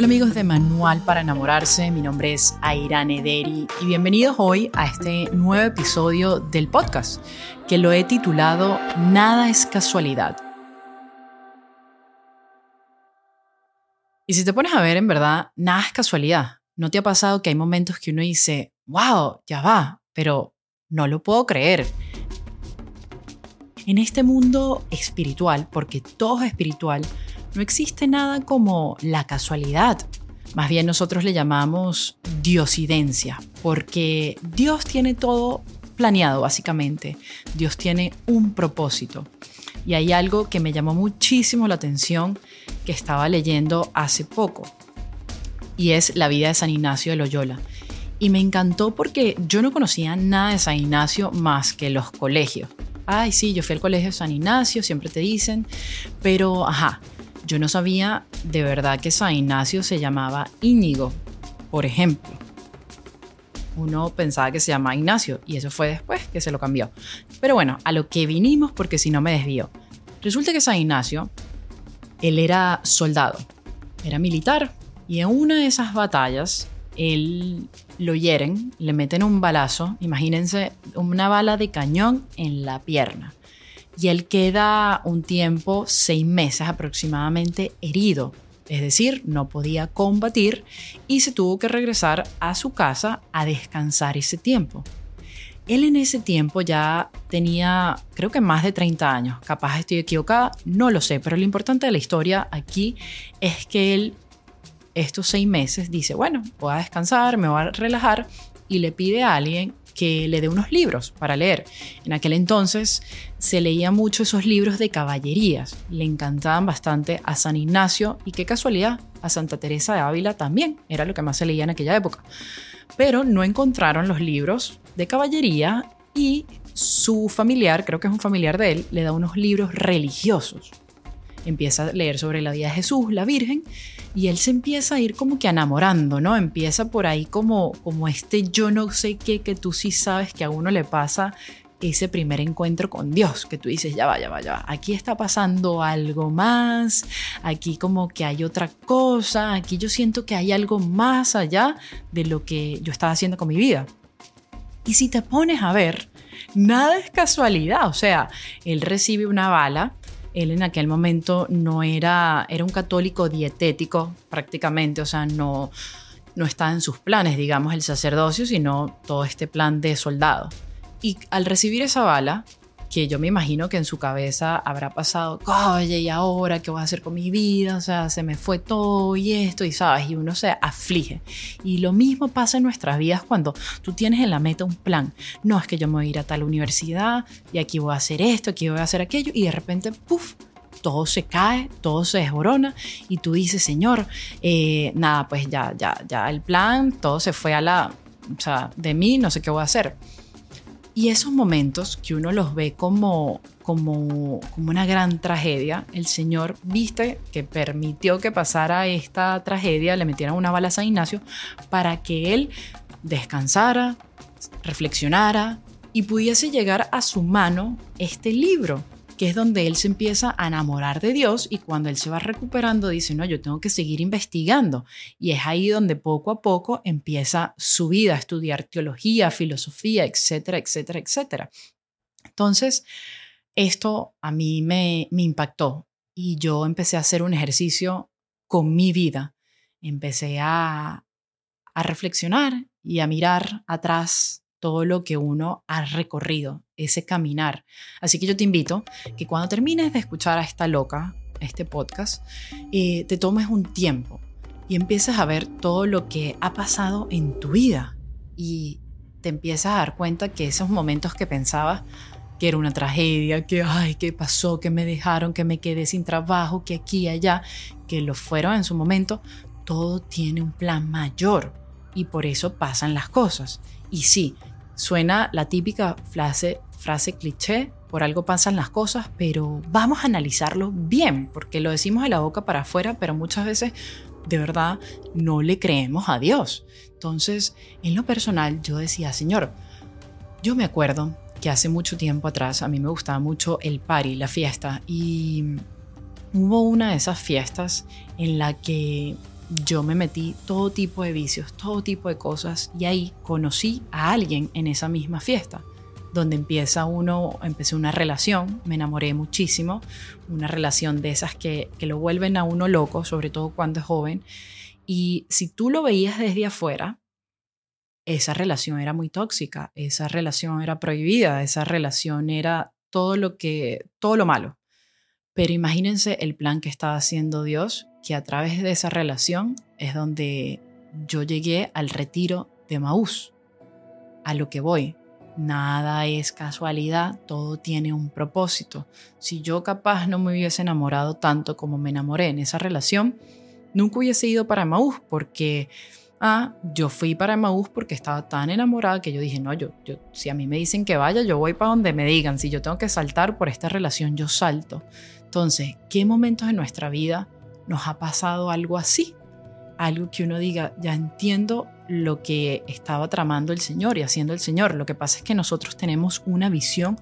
Hola amigos de Manual para Enamorarse, mi nombre es Airane Deri y bienvenidos hoy a este nuevo episodio del podcast que lo he titulado Nada es casualidad. Y si te pones a ver, en verdad, nada es casualidad. ¿No te ha pasado que hay momentos que uno dice, wow, ya va, pero no lo puedo creer? En este mundo espiritual, porque todo es espiritual, no existe nada como la casualidad. Más bien nosotros le llamamos diosidencia, porque Dios tiene todo planeado básicamente. Dios tiene un propósito. Y hay algo que me llamó muchísimo la atención que estaba leyendo hace poco, y es la vida de San Ignacio de Loyola. Y me encantó porque yo no conocía nada de San Ignacio más que los colegios. Ay, sí, yo fui al colegio de San Ignacio, siempre te dicen, pero ajá, yo no sabía de verdad que San Ignacio se llamaba Íñigo, por ejemplo. Uno pensaba que se llamaba Ignacio y eso fue después que se lo cambió. Pero bueno, a lo que vinimos porque si no me desvío. Resulta que San Ignacio, él era soldado, era militar y en una de esas batallas él lo hieren, le meten un balazo, imagínense una bala de cañón en la pierna y él queda un tiempo, seis meses aproximadamente, herido. Es decir, no podía combatir y se tuvo que regresar a su casa a descansar ese tiempo. Él en ese tiempo ya tenía, creo que más de 30 años. Capaz estoy equivocada, no lo sé, pero lo importante de la historia aquí es que él, estos seis meses, dice, bueno, voy a descansar, me voy a relajar y le pide a alguien que le dé unos libros para leer. En aquel entonces se leía mucho esos libros de caballerías. Le encantaban bastante a San Ignacio y qué casualidad, a Santa Teresa de Ávila también. Era lo que más se leía en aquella época. Pero no encontraron los libros de caballería y su familiar, creo que es un familiar de él, le da unos libros religiosos empieza a leer sobre la vida de Jesús, la Virgen, y él se empieza a ir como que enamorando, ¿no? Empieza por ahí como, como este yo no sé qué que tú sí sabes que a uno le pasa ese primer encuentro con Dios, que tú dices, ya va, ya va, ya va, aquí está pasando algo más, aquí como que hay otra cosa, aquí yo siento que hay algo más allá de lo que yo estaba haciendo con mi vida. Y si te pones a ver, nada es casualidad, o sea, él recibe una bala, él en aquel momento no era, era un católico dietético prácticamente, o sea, no, no estaba en sus planes, digamos, el sacerdocio, sino todo este plan de soldado. Y al recibir esa bala, que yo me imagino que en su cabeza habrá pasado, oye, ¿y ahora qué voy a hacer con mi vida? O sea, se me fue todo y esto, y sabes, y uno se aflige. Y lo mismo pasa en nuestras vidas cuando tú tienes en la meta un plan. No, es que yo me voy a ir a tal universidad y aquí voy a hacer esto, aquí voy a hacer aquello, y de repente, puff, todo se cae, todo se desborona y tú dices, Señor, eh, nada, pues ya, ya, ya el plan, todo se fue a la, o sea, de mí, no sé qué voy a hacer. Y esos momentos que uno los ve como, como, como una gran tragedia, el Señor viste que permitió que pasara esta tragedia, le metieran una bala a San Ignacio para que él descansara, reflexionara y pudiese llegar a su mano este libro que es donde él se empieza a enamorar de Dios y cuando él se va recuperando dice, no, yo tengo que seguir investigando. Y es ahí donde poco a poco empieza su vida, a estudiar teología, filosofía, etcétera, etcétera, etcétera. Entonces, esto a mí me, impactó y yo empecé a hacer un ejercicio con mi vida. Empecé a, a reflexionar y a mirar atrás todo lo que uno ha recorrido, ese caminar. Así que yo te invito que cuando termines de escuchar a esta loca, este podcast, eh, te tomes un tiempo y empieces a ver todo lo que ha pasado en tu vida y te empiezas a dar cuenta que esos momentos que pensabas que era una tragedia, que ay, qué pasó, que me dejaron, que me quedé sin trabajo, que aquí y allá, que lo fueron en su momento, todo tiene un plan mayor y por eso pasan las cosas. Y sí, Suena la típica frase, frase cliché, por algo pasan las cosas, pero vamos a analizarlo bien, porque lo decimos de la boca para afuera, pero muchas veces de verdad no le creemos a Dios. Entonces, en lo personal, yo decía, Señor, yo me acuerdo que hace mucho tiempo atrás a mí me gustaba mucho el party, la fiesta, y hubo una de esas fiestas en la que yo me metí todo tipo de vicios, todo tipo de cosas y ahí conocí a alguien en esa misma fiesta donde empieza uno, empecé una relación, me enamoré muchísimo, una relación de esas que, que lo vuelven a uno loco, sobre todo cuando es joven. Y si tú lo veías desde afuera, esa relación era muy tóxica, esa relación era prohibida, esa relación era todo lo que, todo lo malo. Pero imagínense el plan que estaba haciendo Dios, que a través de esa relación es donde yo llegué al retiro de Maús, a lo que voy. Nada es casualidad, todo tiene un propósito. Si yo capaz no me hubiese enamorado tanto como me enamoré en esa relación, nunca hubiese ido para Maús porque ah, yo fui para Maús porque estaba tan enamorada que yo dije, no, yo, yo, si a mí me dicen que vaya, yo voy para donde me digan. Si yo tengo que saltar por esta relación, yo salto. Entonces, ¿qué momentos en nuestra vida nos ha pasado algo así? Algo que uno diga, ya entiendo lo que estaba tramando el Señor y haciendo el Señor. Lo que pasa es que nosotros tenemos una visión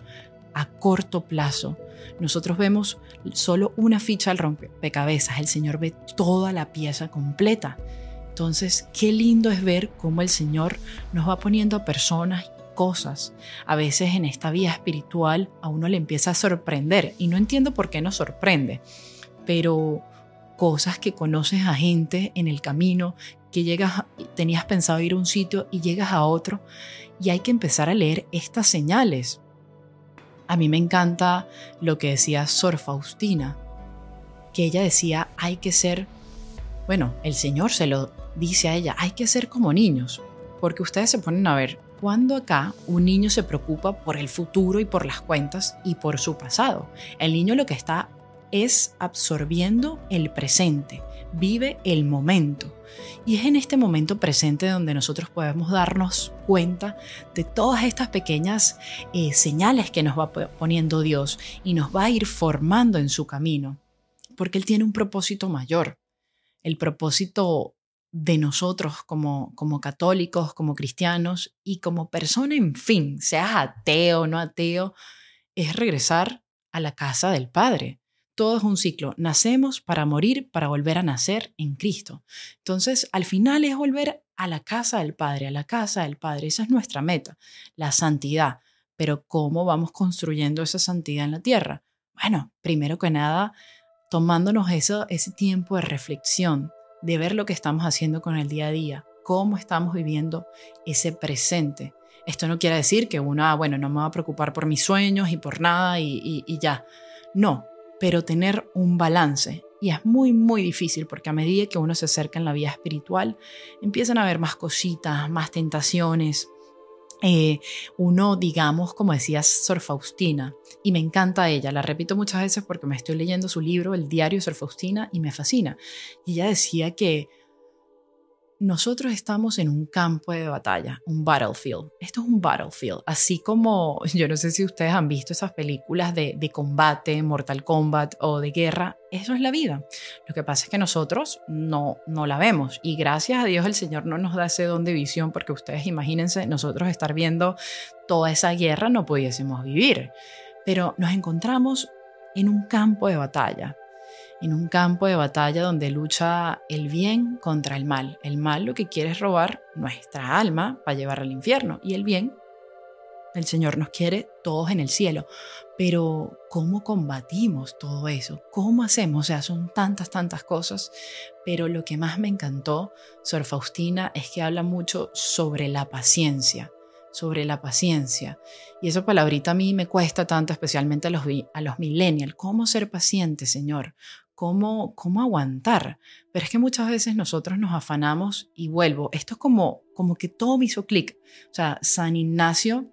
a corto plazo. Nosotros vemos solo una ficha al rompecabezas, el Señor ve toda la pieza completa. Entonces, qué lindo es ver cómo el Señor nos va poniendo a personas cosas. A veces en esta vida espiritual a uno le empieza a sorprender y no entiendo por qué nos sorprende, pero cosas que conoces a gente en el camino, que llegas, tenías pensado ir a un sitio y llegas a otro y hay que empezar a leer estas señales. A mí me encanta lo que decía Sor Faustina, que ella decía, hay que ser, bueno, el Señor se lo dice a ella, hay que ser como niños, porque ustedes se ponen a ver, cuando acá un niño se preocupa por el futuro y por las cuentas y por su pasado, el niño lo que está es absorbiendo el presente, vive el momento. Y es en este momento presente donde nosotros podemos darnos cuenta de todas estas pequeñas eh, señales que nos va poniendo Dios y nos va a ir formando en su camino, porque Él tiene un propósito mayor. El propósito de nosotros como, como católicos, como cristianos y como persona, en fin, seas ateo o no ateo, es regresar a la casa del Padre todo es un ciclo. Nacemos para morir, para volver a nacer en Cristo. Entonces, al final es volver a la casa del Padre, a la casa del Padre. Esa es nuestra meta, la santidad. Pero ¿cómo vamos construyendo esa santidad en la tierra? Bueno, primero que nada, tomándonos eso, ese tiempo de reflexión, de ver lo que estamos haciendo con el día a día, cómo estamos viviendo ese presente. Esto no quiere decir que uno, ah, bueno, no me va a preocupar por mis sueños y por nada y, y ya. No, pero tener un balance. Y es muy, muy difícil porque a medida que uno se acerca en la vida espiritual, empiezan a haber más cositas, más tentaciones. Eh, uno, digamos, como decía Sor Faustina, y me encanta ella, la repito muchas veces porque me estoy leyendo su libro, El diario Sor Faustina, y me fascina. Y ella decía que nosotros estamos en un campo de batalla, un battlefield. Esto es un battlefield, así como yo no sé si ustedes han visto esas películas de, de, combate, Mortal Kombat o de guerra. Eso es la vida. Lo que pasa es que nosotros no, no la vemos y gracias a Dios el Señor no nos da ese don de visión porque ustedes imagínense nosotros estar viendo toda esa guerra no pudiésemos vivir. Pero nos encontramos en un campo de batalla en un campo de batalla donde lucha el bien contra el mal. El mal lo que quiere es robar nuestra alma para llevarla al infierno y el bien, el Señor nos quiere todos en el cielo. Pero ¿cómo combatimos todo eso? ¿Cómo hacemos? O sea, son tantas, tantas cosas. Pero lo que más me encantó, Sor Faustina, es que habla mucho sobre la paciencia sobre la paciencia. Y esa palabrita a mí me cuesta tanto, especialmente a los, a los millennials. ¿Cómo ser paciente, Señor? Cómo, cómo aguantar. Pero es que muchas veces nosotros nos afanamos y vuelvo. Esto es como, como que todo me hizo clic. O sea, San Ignacio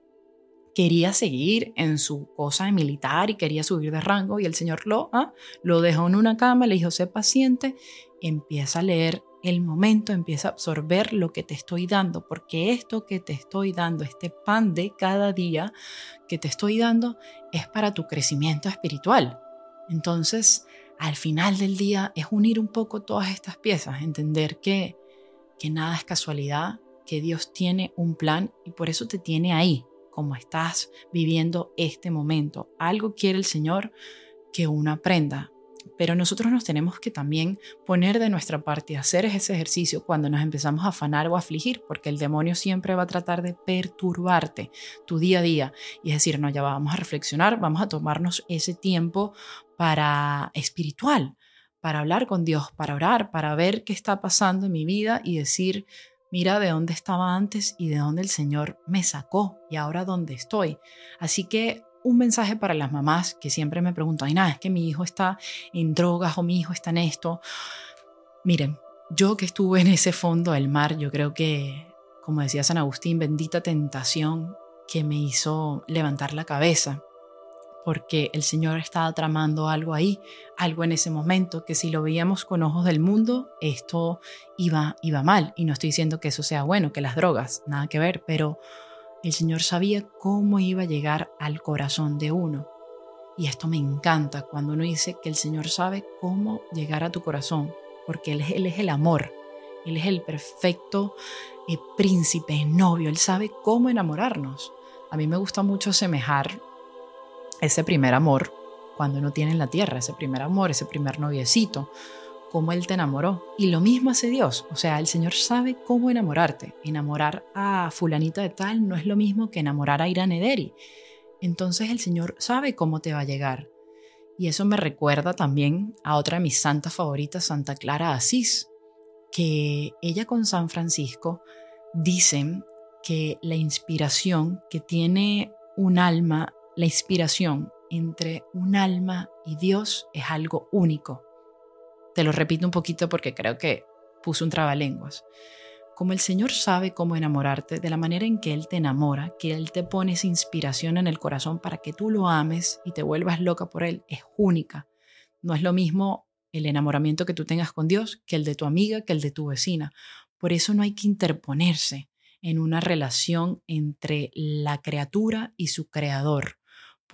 quería seguir en su cosa de militar y quería subir de rango y el Señor lo, ¿ah? lo dejó en una cama, le dijo, sé paciente, empieza a leer el momento, empieza a absorber lo que te estoy dando, porque esto que te estoy dando, este pan de cada día que te estoy dando, es para tu crecimiento espiritual. Entonces, al final del día es unir un poco todas estas piezas, entender que, que nada es casualidad, que Dios tiene un plan y por eso te tiene ahí, como estás viviendo este momento. Algo quiere el Señor que uno aprenda. Pero nosotros nos tenemos que también poner de nuestra parte, hacer ese ejercicio cuando nos empezamos a afanar o a afligir, porque el demonio siempre va a tratar de perturbarte tu día a día. Y es decir, no, ya vamos a reflexionar, vamos a tomarnos ese tiempo para espiritual, para hablar con Dios, para orar, para ver qué está pasando en mi vida y decir, mira de dónde estaba antes y de dónde el Señor me sacó y ahora dónde estoy. Así que un mensaje para las mamás que siempre me preguntan, nada, es que mi hijo está en drogas o mi hijo está en esto. Miren, yo que estuve en ese fondo del mar, yo creo que, como decía San Agustín, bendita tentación que me hizo levantar la cabeza, porque el Señor estaba tramando algo ahí, algo en ese momento, que si lo veíamos con ojos del mundo, esto iba, iba mal. Y no estoy diciendo que eso sea bueno, que las drogas, nada que ver, pero el Señor sabía cómo iba a llegar al corazón de uno. Y esto me encanta cuando uno dice que el Señor sabe cómo llegar a tu corazón, porque Él, es el amor, Él es el perfecto eh, príncipe, novio, Él sabe cómo enamorarnos. A mí me gusta mucho semejar ese primer amor cuando uno tiene en la tierra, ese primer amor, ese primer noviecito, cómo Él te enamoró. Y lo mismo hace Dios. O sea, el Señor sabe cómo enamorarte. Enamorar a fulanita de tal no es lo mismo que enamorar a Irán Ederi. Entonces el Señor sabe cómo te va a llegar. Y eso me recuerda también a otra de mis santas favoritas, Santa Clara Asís, que ella con San Francisco dicen que la inspiración que tiene un alma, la inspiración entre un alma y Dios es algo único. Te lo repito un poquito porque creo que puse un trabalenguas. Como el Señor sabe cómo enamorarte, de la manera en que Él te enamora, que Él te pone esa inspiración en el corazón para que tú lo ames y te vuelvas loca por Él, es única. No es lo mismo el enamoramiento que tú tengas con Dios que el de tu amiga, que el de tu vecina. Por eso no hay que interponerse en una relación entre la criatura y su creador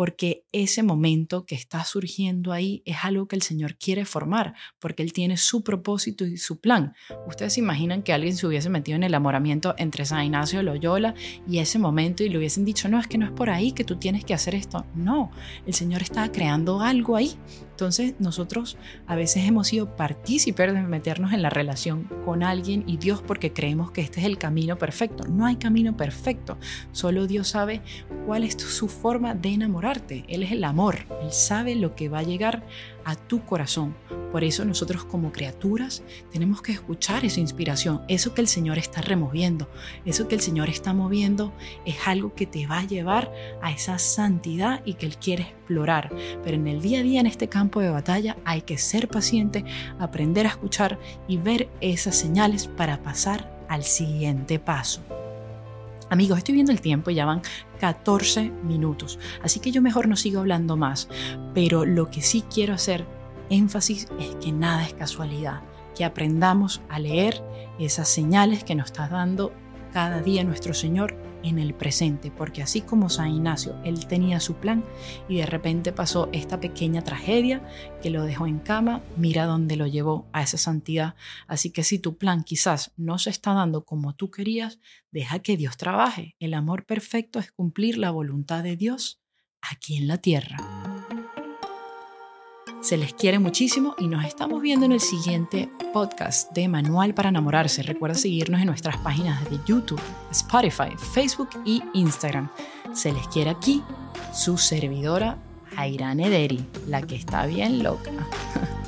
porque ese momento que está surgiendo ahí es algo que el Señor quiere formar, porque Él tiene su propósito y su plan. Ustedes se imaginan que alguien se hubiese metido en el enamoramiento entre San Ignacio y Loyola y ese momento y le hubiesen dicho, no, es que no es por ahí que tú tienes que hacer esto. No, el Señor está creando algo ahí. Entonces nosotros a veces hemos sido partícipes de meternos en la relación con alguien y Dios porque creemos que este es el camino perfecto. No hay camino perfecto, solo Dios sabe cuál es su forma de enamorarte. Él es el amor, Él sabe lo que va a llegar a tu corazón. Por eso nosotros como criaturas tenemos que escuchar esa inspiración, eso que el Señor está removiendo, eso que el Señor está moviendo es algo que te va a llevar a esa santidad y que Él quiere explorar. Pero en el día a día, en este campo de batalla, hay que ser paciente, aprender a escuchar y ver esas señales para pasar al siguiente paso. Amigos, estoy viendo el tiempo y ya van 14 minutos, así que yo mejor no sigo hablando más, pero lo que sí quiero hacer énfasis es que nada es casualidad, que aprendamos a leer esas señales que nos está dando cada día nuestro Señor en el presente, porque así como San Ignacio, él tenía su plan y de repente pasó esta pequeña tragedia que lo dejó en cama, mira dónde lo llevó a esa santidad. Así que si tu plan quizás no se está dando como tú querías, deja que Dios trabaje. El amor perfecto es cumplir la voluntad de Dios aquí en la tierra. Se les quiere muchísimo y nos estamos viendo en el siguiente podcast de Manual para enamorarse. Recuerda seguirnos en nuestras páginas de YouTube, Spotify, Facebook y Instagram. Se les quiere aquí su servidora Jairane Ederi, la que está bien loca.